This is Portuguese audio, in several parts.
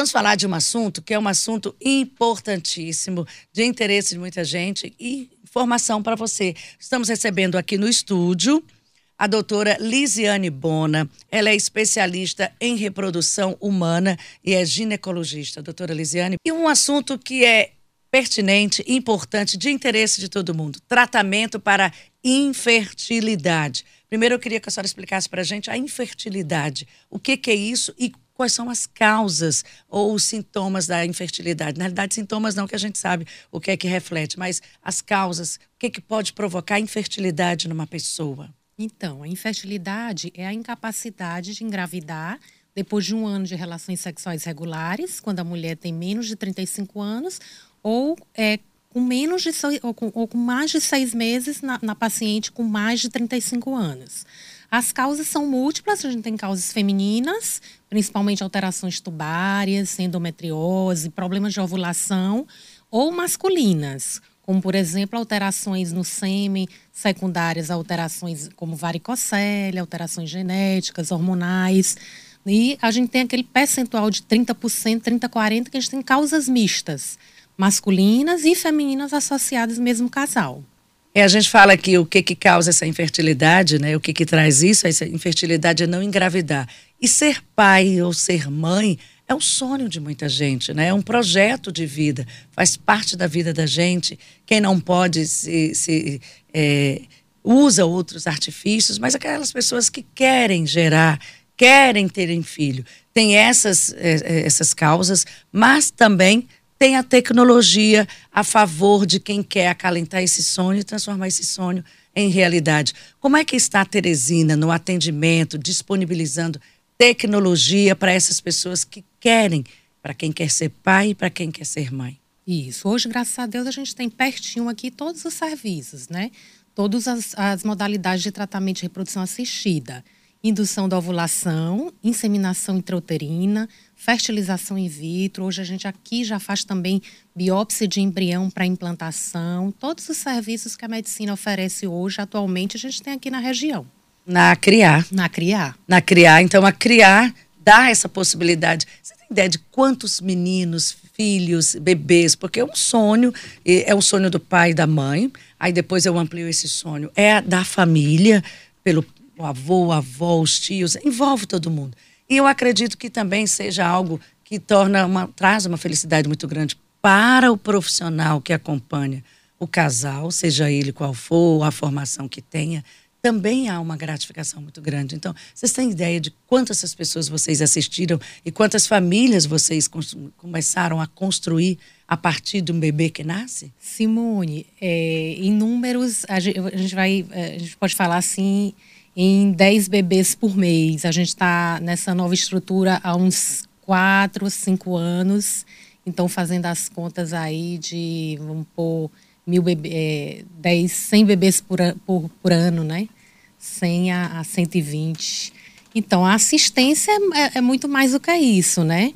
vamos falar de um assunto que é um assunto importantíssimo, de interesse de muita gente e informação para você. Estamos recebendo aqui no estúdio a doutora Lisiane Bona. Ela é especialista em reprodução humana e é ginecologista. Doutora Lisiane, e um assunto que é pertinente, importante, de interesse de todo mundo: tratamento para infertilidade. Primeiro, eu queria que a senhora explicasse para a gente a infertilidade. O que, que é isso e quais são as causas ou os sintomas da infertilidade. Na realidade, sintomas não que a gente sabe o que é que reflete, mas as causas, o que, é que pode provocar infertilidade numa pessoa. Então, a infertilidade é a incapacidade de engravidar depois de um ano de relações sexuais regulares, quando a mulher tem menos de 35 anos, ou é, com menos de ou com, ou com mais de seis meses na, na paciente com mais de 35 anos. As causas são múltiplas, a gente tem causas femininas, principalmente alterações tubárias, endometriose, problemas de ovulação, ou masculinas, como por exemplo alterações no sêmen, secundárias alterações como varicocele, alterações genéticas, hormonais. E a gente tem aquele percentual de 30%, 30, 40 que a gente tem causas mistas, masculinas e femininas associadas no mesmo casal. É, a gente fala aqui o que, que causa essa infertilidade, né? O que, que traz isso? Essa infertilidade é não engravidar. E ser pai ou ser mãe é um sonho de muita gente, né? É um projeto de vida, faz parte da vida da gente. Quem não pode se, se é, usa outros artifícios, mas aquelas pessoas que querem gerar, querem terem filho, tem essas, é, é essas causas, mas também tem a tecnologia a favor de quem quer acalentar esse sonho e transformar esse sonho em realidade. Como é que está a Teresina no atendimento, disponibilizando tecnologia para essas pessoas que querem, para quem quer ser pai e para quem quer ser mãe? Isso. Hoje, graças a Deus, a gente tem pertinho aqui todos os serviços, né? Todas as, as modalidades de tratamento de reprodução assistida indução da ovulação, inseminação intrauterina, fertilização in vitro. Hoje a gente aqui já faz também biópsia de embrião para implantação. Todos os serviços que a medicina oferece hoje, atualmente, a gente tem aqui na região. Na CRIAR. Na CRIAR. Na CRIAR. Então, a CRIAR dá essa possibilidade. Você tem ideia de quantos meninos, filhos, bebês? Porque é um sonho, é o sonho do pai e da mãe. Aí depois eu amplio esse sonho. É da família, pelo o avô, a avó, os tios, envolve todo mundo. E eu acredito que também seja algo que torna uma, traz uma felicidade muito grande para o profissional que acompanha o casal, seja ele qual for, a formação que tenha, também há uma gratificação muito grande. Então, vocês têm ideia de quantas pessoas vocês assistiram e quantas famílias vocês começaram a construir a partir de um bebê que nasce? Simone, é, em números, a gente, vai, é, a gente pode falar assim, em 10 bebês por mês. A gente está nessa nova estrutura há uns 4, 5 anos. Então, fazendo as contas aí de, vamos pôr, mil bebê, é, 10, 100 bebês por, por, por ano, né? 100 a, a 120. Então, a assistência é, é, muito mais do que isso, né?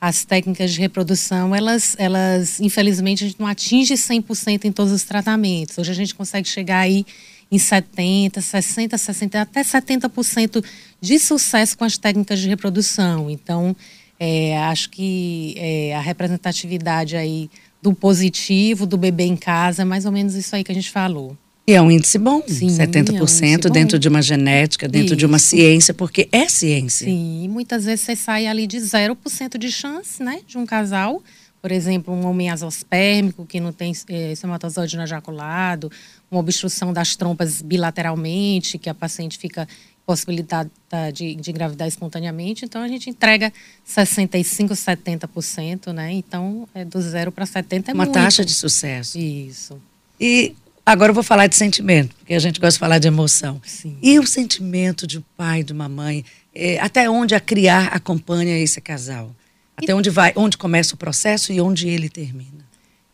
As técnicas de reprodução, elas, elas infelizmente, a gente não atinge 100% em todos os tratamentos. Hoje a gente consegue chegar aí em 70, 60, 60, até 70% de sucesso com as técnicas de reprodução. Então, é, acho que é, a representatividade aí do positivo, do bebê em casa, é mais ou menos isso aí que a gente falou. E é um índice bom, Sim, 70% é um índice dentro bom. de uma genética, dentro Isso. de uma ciência, porque é ciência. Sim, muitas vezes você sai ali de 0% de chance, né, de um casal por exemplo, um homem azospérmico que não tem é, espermatozoide no ejaculado, uma obstrução das trompas bilateralmente, que a paciente fica possibilitada de, de engravidar espontaneamente. Então, a gente entrega 65%, 70%, né? Então, é do zero para 70% é Uma muito. taxa de sucesso. Isso. E agora eu vou falar de sentimento, porque a gente gosta de falar de emoção. Sim. E o sentimento de um pai, de uma mãe, é, até onde a criar acompanha esse casal? Até onde vai, onde começa o processo e onde ele termina?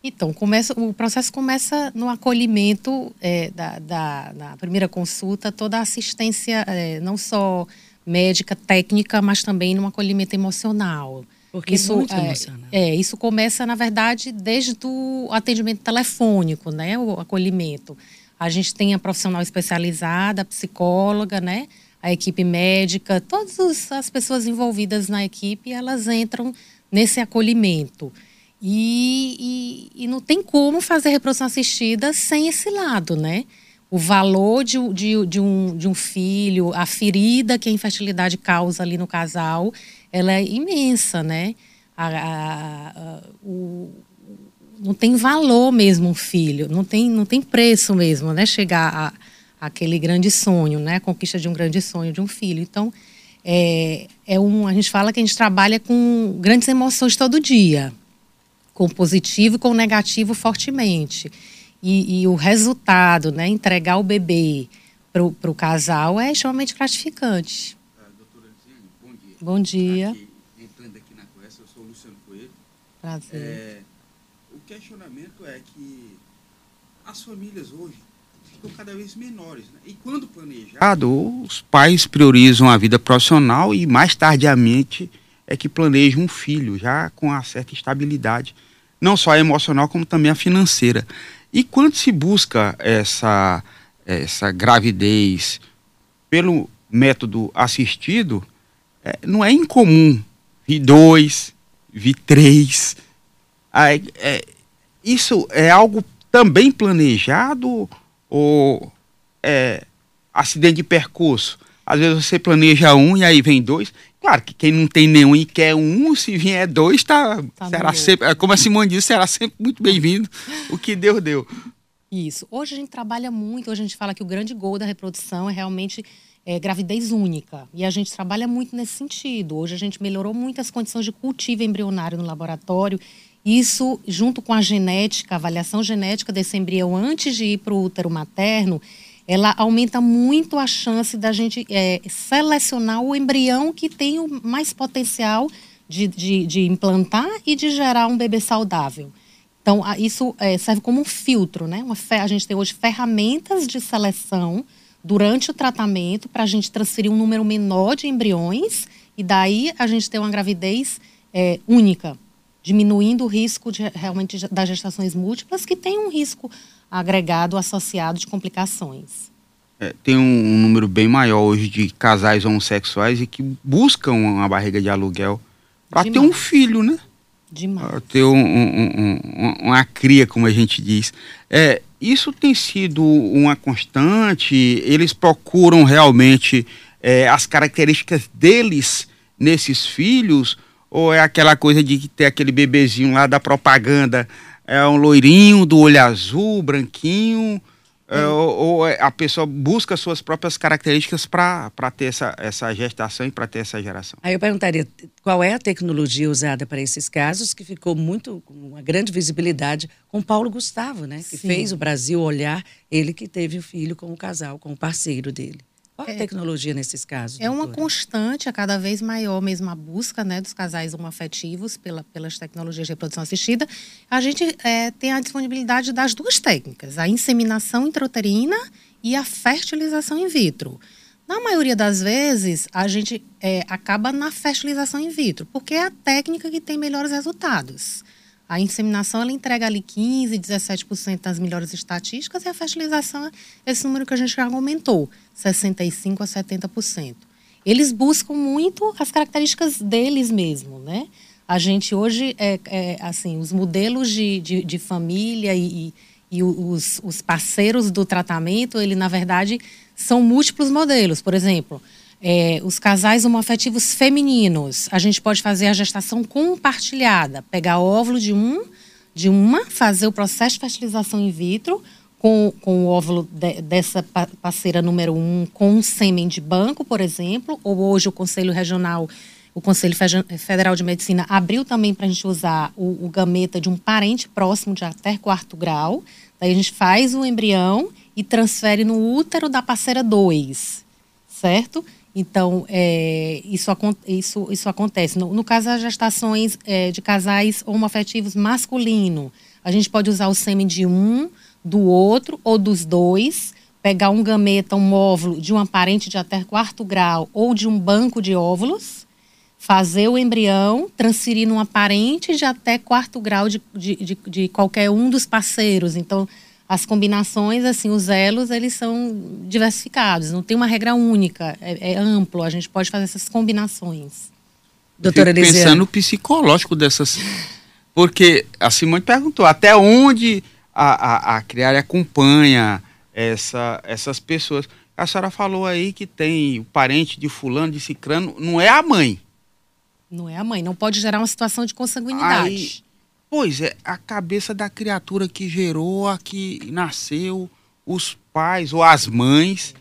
Então, começa, o processo começa no acolhimento é, da, da, da, primeira consulta, toda a assistência, é, não só médica, técnica, mas também no acolhimento emocional. Porque isso, é muito é, emocional. É, isso começa, na verdade, desde o atendimento telefônico, né? O acolhimento. A gente tem a profissional especializada, a psicóloga, né? A equipe médica, todas as pessoas envolvidas na equipe, elas entram nesse acolhimento. E, e, e, não tem como fazer reprodução assistida sem esse lado, né? O valor de, de, de, um, de um filho, a ferida que a infertilidade causa ali no casal, ela é imensa, né? A, a, a, o, não tem valor mesmo um filho, não tem, não tem preço mesmo, né? Chegar a, aquele grande sonho, né? A conquista de um grande sonho de um filho. Então, é, é um, a gente fala que a gente trabalha com grandes emoções todo dia, com positivo e com negativo fortemente. E, e o resultado, né? Entregar o bebê para o casal é extremamente gratificante. Uh, doutora Lisiane, bom dia. Bom dia. Aqui, entrando aqui na conversa, eu sou o Luciano Coelho. Prazer. É, o questionamento é que as famílias hoje ficam cada vez menores. Né? E quando planejado, os pais priorizam a vida profissional e mais tardiamente é que planejam um filho, já com uma certa estabilidade, não só a emocional, como também a financeira. E quando se busca essa, essa gravidez pelo método assistido, é, não é incomum vi dois, vi três. É, é, isso é algo também planejado ou é acidente de percurso? Às vezes você planeja um e aí vem dois. Claro que quem não tem nenhum e quer um, se vier dois, tá, tá será sempre, como a Simone disse, será sempre muito bem-vindo. o que Deus deu. Isso. Hoje a gente trabalha muito, hoje a gente fala que o grande gol da reprodução é realmente é, gravidez única. E a gente trabalha muito nesse sentido. Hoje a gente melhorou muito as condições de cultivo embrionário no laboratório isso, junto com a genética, a avaliação genética desse embrião antes de ir para o útero materno, ela aumenta muito a chance da gente é, selecionar o embrião que tem o mais potencial de, de, de, implantar e de gerar um bebê saudável. Então, isso é, serve como um filtro, né? Uma, a gente tem hoje ferramentas de seleção durante o tratamento para a gente transferir um número menor de embriões e daí a gente ter uma gravidez é, única diminuindo o risco de, realmente das gestações múltiplas, que tem um risco agregado associado de complicações. É, tem um, um, número bem maior hoje de casais homossexuais e que buscam uma barriga de aluguel para ter um filho, né? Demais. Pra ter um, um, uma cria, como a gente diz. É, isso tem sido uma constante? Eles procuram realmente é, as características deles nesses filhos? Ou é aquela coisa de ter aquele bebezinho lá da propaganda, é um loirinho do olho azul, branquinho, é, ou, ou, é, a pessoa busca suas próprias características para ter essa, essa gestação e para ter essa geração. Aí eu perguntaria qual é a tecnologia usada para esses casos, que ficou muito com uma grande visibilidade com Paulo Gustavo, né? Que Sim. fez o Brasil olhar, ele que teve o filho com o casal, com o parceiro dele. Qual é a tecnologia nesses casos? É doutora? uma constante, a cada vez maior mesmo a busca né, dos casais homoafetivos pela, pelas tecnologias de reprodução assistida. A gente é, tem a disponibilidade das duas técnicas, a inseminação intrauterina e a fertilização in vitro. Na maioria das vezes, a gente é, acaba na fertilização in vitro, porque é a técnica que tem melhores resultados. A inseminação ela entrega ali 15, 17% das melhores estatísticas e a fertilização, esse número que a gente já aumentou, 65 a 70%. Eles buscam muito as características deles mesmo, né? A gente hoje, é, é assim, os modelos de, de, de família e, e os, os parceiros do tratamento, ele na verdade são múltiplos modelos. Por exemplo, é, os casais homoafetivos femininos, a gente pode fazer a gestação compartilhada, pegar óvulo de um, de uma, fazer o processo de fertilização in vitro com, com o óvulo de, dessa parceira número um, com um sêmen de banco, por exemplo, ou hoje o Conselho Regional, o Conselho Federal de Medicina abriu também para a gente usar o, o gameta de um parente próximo de até quarto grau. Daí a gente faz o embrião e transfere no útero da parceira 2, certo? Então, é, isso, isso, isso acontece. No, no caso das gestações é, de casais homoafetivos masculino, a gente pode usar o sêmen de um, do outro ou dos dois, pegar um gameta, um óvulo de uma parente de até quarto grau ou de um banco de óvulos, fazer o embrião, transferir numa parente de até quarto grau de, de, de, de qualquer um dos parceiros. Então, as combinações, assim, os elos, eles são diversificados, não tem uma regra única, é, é, amplo, a gente pode fazer essas combinações. Doutora Fico Elisiane. pensando no psicológico dessas. Porque a Simone perguntou até onde a, a, a acompanha essa, essas pessoas. A senhora falou aí que tem o parente de fulano, de cicrano, não é a mãe. Não é a mãe, não pode gerar uma situação de consanguinidade. Pois é, a cabeça da criatura que gerou, a que nasceu, os pais ou as mães.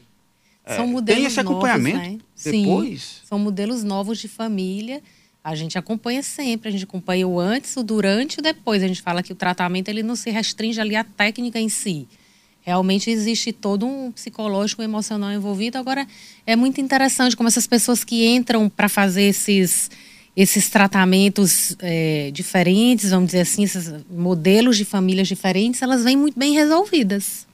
São é, modelos tem esse acompanhamento novos, né? depois? Sim, são modelos novos de família. A gente acompanha sempre, a gente acompanha o antes, o durante e o depois. A gente fala que o tratamento ele não se restringe ali à técnica em si. Realmente existe todo um psicológico e emocional envolvido. Agora, é muito interessante como essas pessoas que entram para fazer esses, esses tratamentos é, diferentes, vamos dizer assim, esses modelos de famílias diferentes, elas vêm muito bem resolvidas.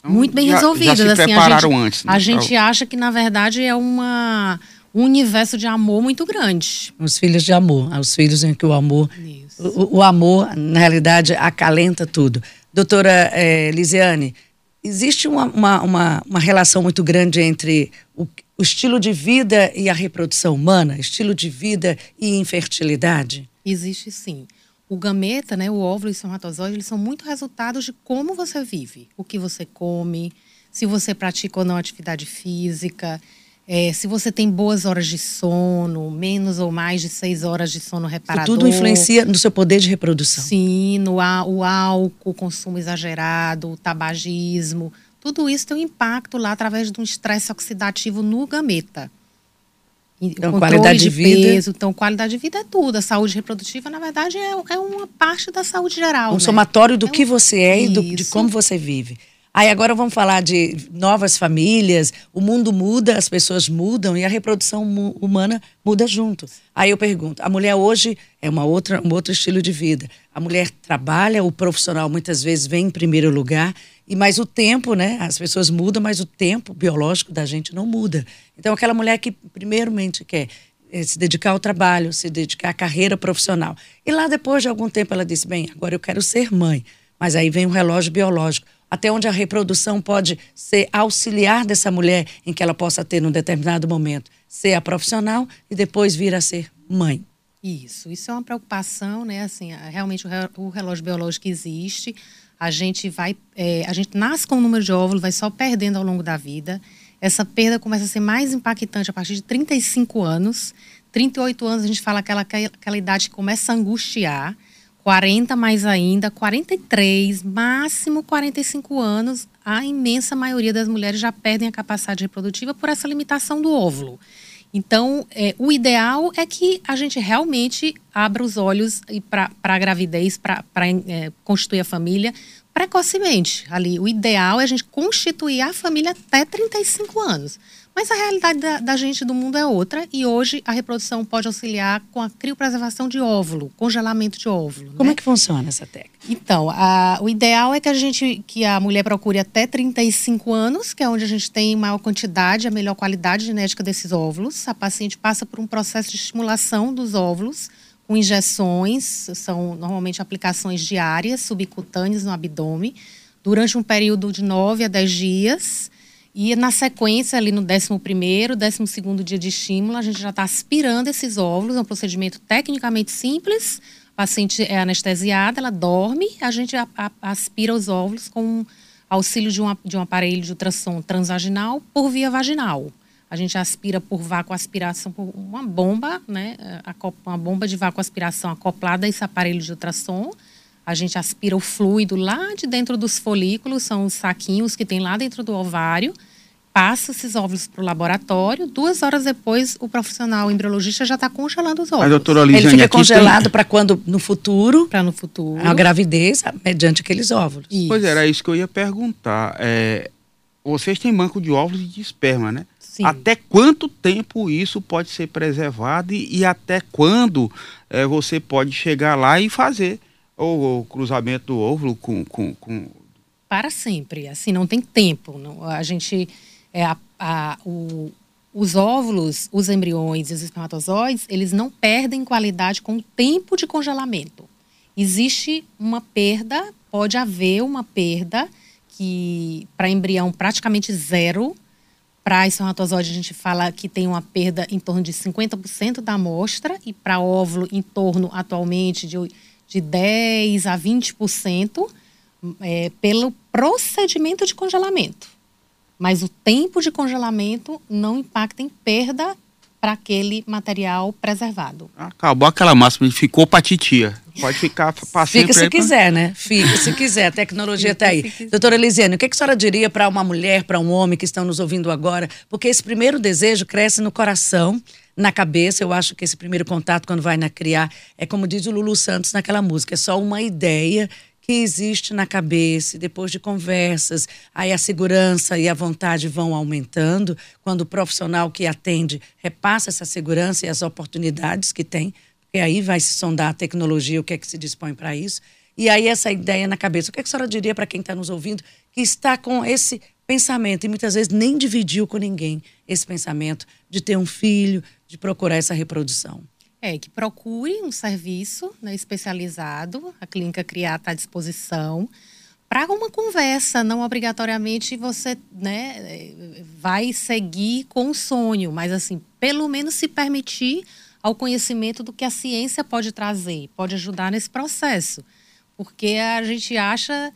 Então, muito bem já- resolvidas. Já se assim, prepararam a gente, antes. né? a gente acha que, na verdade, é uma, um universo de amor muito grande. Os filhos de amor, os filhos em que o amor, Isso. o, o amor, na realidade, acalenta tudo. Doutora eh, Lisiane, existe uma, uma, uma, uma relação muito grande entre o, o estilo de vida e a reprodução humana, estilo de vida e infertilidade? Existe sim. O gameta, né, o óvulo e o espermatozoide, eles são muito resultados de como você vive, o que você come, se você pratica ou não atividade física, eh, se você tem boas horas de sono, menos ou mais de seis horas de sono Isso reparador. tudo influencia no seu poder de reprodução. Sim, no, o álcool, o consumo exagerado, o tabagismo, tudo isso tem um impacto lá através de um estresse oxidativo no gameta. Então, qualidade de vida- peso, então qualidade de vida é tudo. A saúde reprodutiva, na verdade, é, é uma parte da saúde geral. Um né? somatório do É um- que você é e do- de Isso. como você vive. Aí agora vamos falar de novas famílias, o mundo muda, as pessoas mudam e a reprodução humana muda junto. Aí eu pergunto, a mulher hoje é uma outra, um outro estilo de vida. A mulher trabalha, o profissional muitas vezes vem em primeiro lugar, e mas o tempo, né? As pessoas mudam, mas o tempo biológico da gente não muda. Então aquela mulher que primeiramente quer eh, se dedicar ao trabalho, se dedicar à carreira profissional. E lá depois de algum tempo ela disse: "Bem, agora eu quero ser mãe". Mas aí vem o relógio biológico, até onde a reprodução pode ser auxiliar dessa mulher em que ela possa ter num determinado momento ser a profissional e depois vir a ser mãe. Isso, isso é uma preocupação, né? Assim, realmente o re- o relógio biológico existe. A gente vai, é, a gente nasce com o número de óvulos, vai só perdendo ao longo da vida. Essa perda começa a ser mais impactante a partir de 35 anos. 38 anos a gente fala aquela, aquela idade que começa a angustiar. 40 mais ainda, 43, máximo 45 anos, a imensa maioria das mulheres já perdem a capacidade reprodutiva por essa limitação do óvulo. Então, é, o ideal é que a gente realmente abra os olhos para a gravidez, para é, constituir a família precocemente. Ali, o ideal é a gente constituir a família até 35 anos. Mas a realidade da, da gente do mundo é outra e hoje a reprodução pode auxiliar com a criopreservação de óvulo, congelamento de óvulo. Como né? é que funciona essa técnica? Então, a- o ideal é que a gente, que a mulher procure até 35 anos, que é onde a gente tem maior quantidade, a melhor qualidade genética desses óvulos. A paciente passa por um processo de estimulação dos óvulos com injeções, são normalmente aplicações diárias, subcutâneas no abdômen, durante um período de 9 a 10 dias. E na sequência, ali no 11º, 12º dia de estímulo, a gente já está aspirando esses óvulos, é um procedimento tecnicamente simples, a paciente é anestesiada, ela dorme, a gente a- a- aspira os óvulos com auxílio de um, ap- de um aparelho de ultrassom transvaginal por via vaginal. A gente aspira por vácuo-aspiração, por uma bomba, né? Uma bomba de vácuo-aspiração acoplada a esse aparelho de ultrassom. A gente aspira o fluido lá de dentro dos folículos, são os saquinhos que tem lá dentro do ovário. Passa esses óvulos para o laboratório. Duas horas depois, o profissional embriologista já está congelando os Mas, óvulos. doutora Ele Lisiane, fica aqui congelado para quando no futuro Para no futuro. a gravidez mediante aqueles óvulos. tem... Pois era isso que eu ia perguntar. É, vocês têm banco de óvulos e de esperma, né? Sim. Até quanto tempo isso pode ser preservado e, e até quando é, você pode chegar lá e fazer o, o cruzamento do óvulo com, com, com para sempre. Assim, não tem tempo. Não, a gente. É, a, a- o- os óvulos, os embriões e os espermatozoides, eles não perdem qualidade com o tempo de congelamento. Existe uma perda, pode haver uma perda que para embrião praticamente zero Para espermatozoide, a gente fala que tem uma perda em torno de 50% da amostra, e para óvulo, em torno, atualmente, de, de 10% a 20%, é, pelo procedimento de congelamento. Mas o tempo de congelamento não impacta em perda para aquele material preservado. Acabou aquela máxima de ficou para titia. Pode ficar para Fica se quiser, né? Fica se quiser. A tecnologia está aí. Doutora Elisiane, o que a senhora diria para uma mulher, para um homem que estão nos ouvindo agora? Porque esse primeiro desejo cresce no coração, na cabeça. Eu acho que esse primeiro contato, quando vai na criar, é como diz o Lulu Santos naquela música, é só uma ideia que existe na cabeça, depois de conversas, aí a segurança e a vontade vão aumentando, quando o profissional que atende repassa essa segurança e as oportunidades que tem, porque aí vai se sondar a tecnologia, o que é que se dispõe para isso. E aí essa ideia na cabeça. O que, é que a senhora diria para quem está nos ouvindo que está com esse pensamento e muitas vezes nem dividiu com ninguém esse pensamento de ter um filho, de procurar essa reprodução? É, que procure um serviço né, especializado, a Clínica Criar está à disposição, para uma conversa, não obrigatoriamente você né, vai seguir com o sonho, mas assim, pelo menos se permitir ao conhecimento do que a ciência pode trazer, pode ajudar nesse processo. Porque a gente acha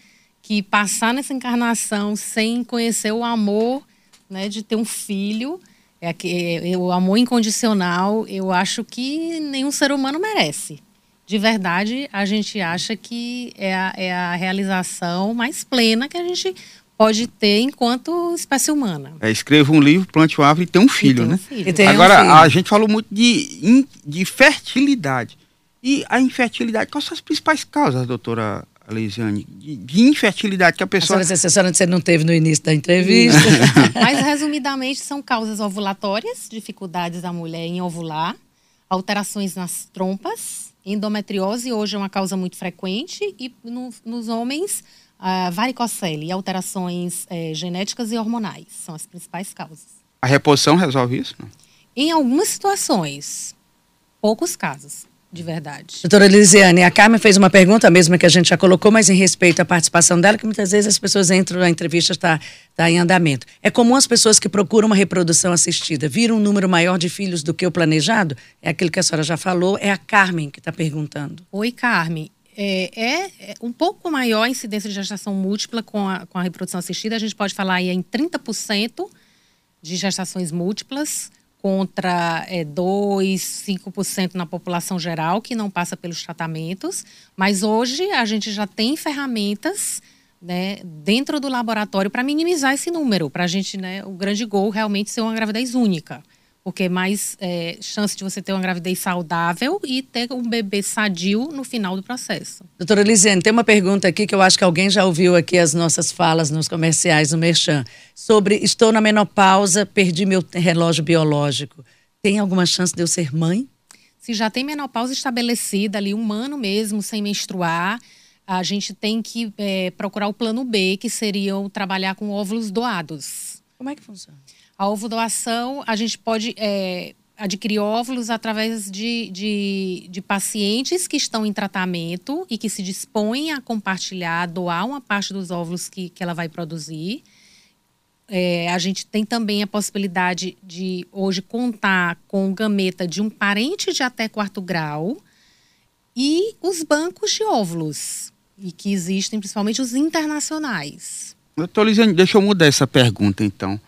que passar nessa encarnação sem conhecer o amor né, de ter um filho é que é, o amor incondicional, eu acho que nenhum ser humano merece. De verdade, a gente acha que é a, é a realização mais plena que a gente pode ter enquanto espécie humana. É, escreva um livro, plante uma árvore e tenha um filho, um né? Filho. Agora, um filho. a gente falou muito de, de fertilidade. E a infertilidade, quais são as principais causas, doutora Leisiane, de, de, infertilidade que a pessoa. A senhora, a senhora você não teve no início da entrevista. Mas, resumidamente, são causas ovulatórias, dificuldades da mulher em ovular, alterações nas trompas, endometriose, hoje é uma causa muito frequente, e no, nos homens, a varicocele, alterações é, genéticas e hormonais são as principais causas. A reposição resolve isso? Não? Em algumas situações, poucos casos de verdade. Doutora Elisiane, a Carmen fez uma pergunta mesmo que a gente já colocou, mas em respeito à participação dela, que muitas vezes as pessoas entram, a entrevista está tá em andamento. É comum as pessoas que procuram uma reprodução assistida viram um número maior de filhos do que o planejado? É aquilo que a senhora já falou, é a Carmen que está perguntando. Oi, Carmen. É, é, é, um pouco maior a incidência de gestação múltipla com a, com a reprodução assistida. A gente pode falar aí em 30% de gestações múltiplas contra é, 2, 5% na população geral que não passa pelos tratamentos, mas hoje a gente já tem ferramentas né, dentro do laboratório para minimizar esse número, para a gente, né, o grande gol realmente ser uma gravidez única porque é mais é, chance de você ter uma gravidez saudável e ter um bebê sadio no final do processo. Doutora Lisiane, tem uma pergunta aqui que eu acho que alguém já ouviu aqui as nossas falas nos comerciais no Merchan, sobre estou na menopausa, perdi meu relógio biológico. Tem alguma chance de eu ser mãe? Se já tem menopausa estabelecida ali, um ano mesmo, sem menstruar, a gente tem que é, procurar o plano B, que seria trabalhar com óvulos doados. Como é que funciona? A ovo-doação, a gente pode é, adquirir óvulos através de, de, de, pacientes que estão em tratamento e que se dispõem a compartilhar, a doar uma parte dos óvulos que, que ela vai produzir. É, a gente tem também a possibilidade de hoje contar com gameta de um parente de até quarto grau e os bancos de óvulos, e que existem principalmente os internacionais. Doutor Lisiane, deixa eu mudar essa pergunta então.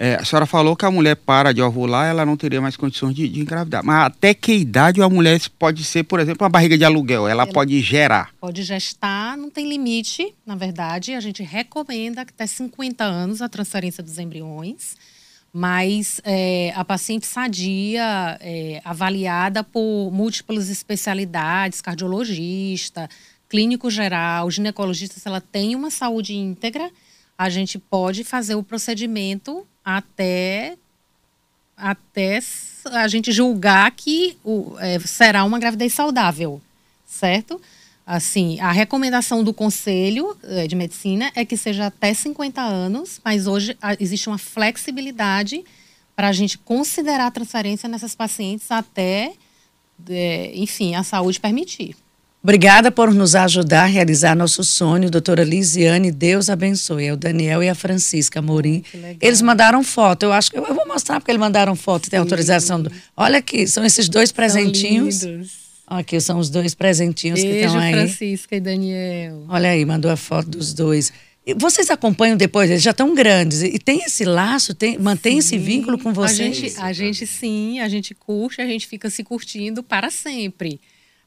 É, a senhora falou que a mulher para de ovular, ela não teria mais condições de, de engravidar. Mas até que idade a mulher pode ser, por exemplo, uma barriga de aluguel? Ela, ela pode gerar? Pode gestar, não tem limite, na verdade. A gente recomenda até 50 anos a transferência dos embriões. Mas é, a paciente sadia, é, avaliada por múltiplas especialidades, cardiologista, clínico geral, ginecologista, se ela tem uma saúde íntegra, a gente pode fazer o procedimento até até a gente julgar que o, é, será uma gravidez saudável, certo? Assim, a recomendação do Conselho é, de Medicina é que seja até 50 anos, mas hoje existe uma flexibilidade para a gente considerar a transferência nessas pacientes até, é, enfim, a saúde permitir. Obrigada por nos ajudar a realizar nosso sonho, doutora Lisiane. Deus abençoe. É o Daniel e a Francisca Morim. Eles mandaram foto. Eu acho que eu vou mostrar porque eles mandaram foto. Tem autorização. Do... Olha aqui, são esses dois presentinhos. Aqui são os dois presentinhos Beijo, que estão aí. Francisca e Daniel. Olha aí, mandou a foto dos dois. Vocês acompanham depois, eles já estão grandes. E tem esse laço, tem, mantém sim, esse vínculo com vocês? A gente, a gente sim, a gente curte, a gente fica se curtindo para sempre.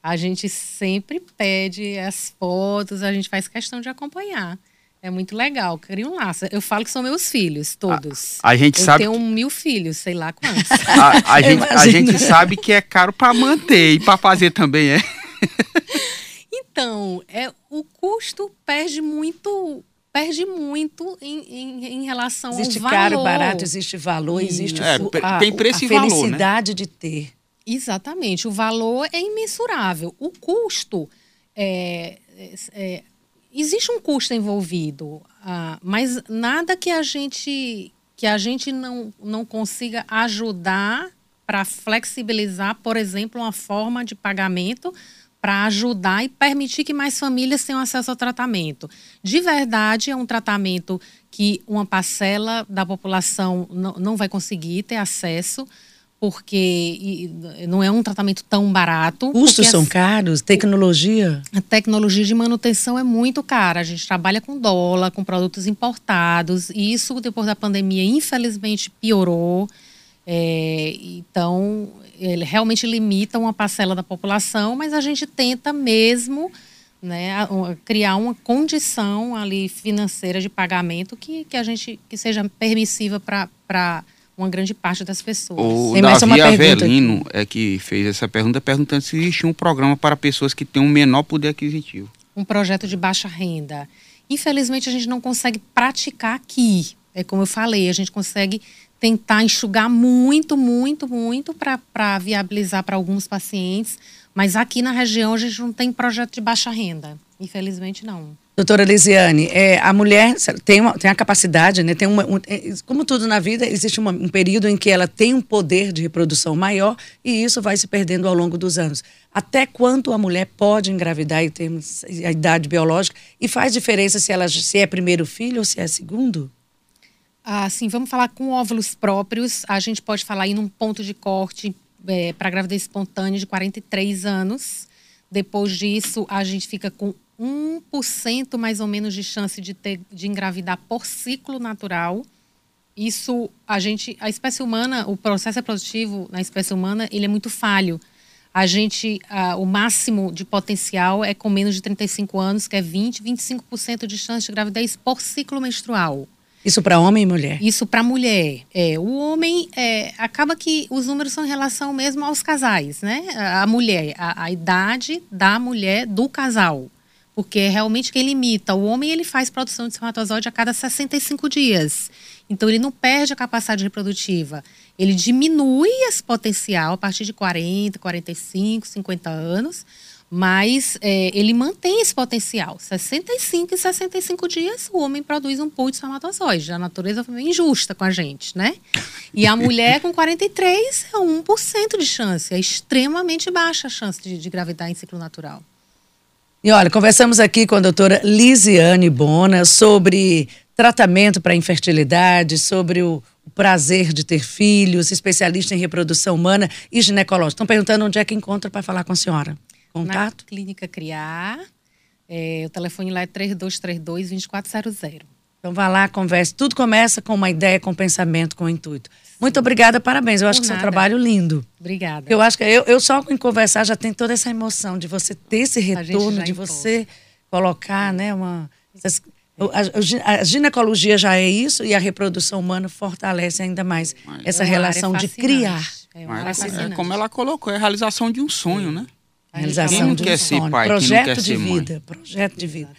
A gente sempre pede as fotos, a gente faz questão de acompanhar. É muito legal, cria um laço. Eu falo que são meus filhos, todos. A, a gente eu sabe. Eu tenho mil filhos, sei lá quantos. a, a, gente, a gente sabe que é caro para manter e para fazer também é. então, é, o custo perde muito perde muito em, em, em relação existe ao valor. Existe caro, barato, existe valor, existe é, a, tem preço a e valor, felicidade né? de ter. Exatamente, o valor é imensurável. O custo, é, é, existe um custo envolvido, ah, mas nada que a gente que a gente não, não consiga ajudar para flexibilizar, por exemplo, uma forma de pagamento para ajudar e permitir que mais famílias tenham acesso ao tratamento. De verdade, é um tratamento que uma parcela da população não vai conseguir ter acesso, porque não é um tratamento tão barato. Custos são caros? Tecnologia? A tecnologia de manutenção é muito cara. A gente trabalha com dólar, com produtos importados, e isso, depois da pandemia, infelizmente piorou. É, então, ele realmente limita uma parcela da população, mas a gente tenta mesmo né, criar uma condição ali financeira de pagamento que, que a gente que seja permissiva para uma grande parte das pessoas. O Tem Davi Avelino é que fez essa pergunta perguntando se existe um programa para pessoas que têm um menor poder aquisitivo. Um projeto de baixa renda. Infelizmente a gente não consegue praticar aqui. É como eu falei, a gente consegue tentar enxugar muito, muito, muito para viabilizar para alguns pacientes. Mas aqui na região a gente não tem projeto de baixa renda. Infelizmente, não. Doutora Lisiane, é, a mulher tem, uma, tem a capacidade, né, tem uma, um, é, como tudo na vida, existe uma, um período em que ela tem um poder de reprodução maior e isso vai se perdendo ao longo dos anos. Até quanto a mulher pode engravidar em termos a idade biológica e faz diferença se ela se é primeiro filho ou se é segundo? Ah, sim, vamos falar com óvulos próprios. A gente pode falar em um ponto de corte é, para gravidez espontânea de 43 anos. Depois disso, a gente fica com 1% mais ou menos de chance de, ter, de engravidar por ciclo natural. Isso, a gente, a espécie humana, o processo reprodutivo na espécie humana, ele é muito falho. A gente, o máximo de potencial é com menos de 35 anos, que é 20, 25% de chance de gravidez por ciclo menstrual. Isso para homem e mulher? Isso para mulher. É, o homem é, acaba que os números são em relação mesmo aos casais, né? A, mulher, a, a, idade da mulher do casal. Porque é realmente quem limita. O homem ele faz produção de espermatozoide a cada 65 dias. Então ele não perde a capacidade reprodutiva. Ele diminui esse potencial a partir de 40, 45, 50 anos mas é, ele mantém esse potencial. 65 e 65 dias, o homem produz um pool de espermatozoide. A natureza foi injusta com a gente, né? E a mulher com 43 é 1% de chance. É extremamente baixa a chance de, de gravidar em ciclo natural. E olha, conversamos aqui com a doutora Lisiane Bona sobre tratamento para infertilidade, sobre o prazer de ter filhos, especialista em reprodução humana e ginecológica. Estão perguntando onde é que encontra para falar com a senhora. Contato? Na Clínica Criar. É, o telefone lá é 3232-2400. Então vá lá, converse. Tudo começa com uma ideia, com um pensamento, com um intuito. Muito obrigada, parabéns. Eu acho Por que nada. seu trabalho lindo. Obrigada. Eu acho que eu, eu só em conversar já tem toda essa emoção de você ter esse retorno, de você colocar, né, uma. A, a, ginecologia já é isso e a reprodução humana fortalece ainda mais Mas essa é relação de criar. É, é, como ela colocou, é a realização de um sonho, né? A realização de um sonho. Pai, projeto de vida, projeto de vida.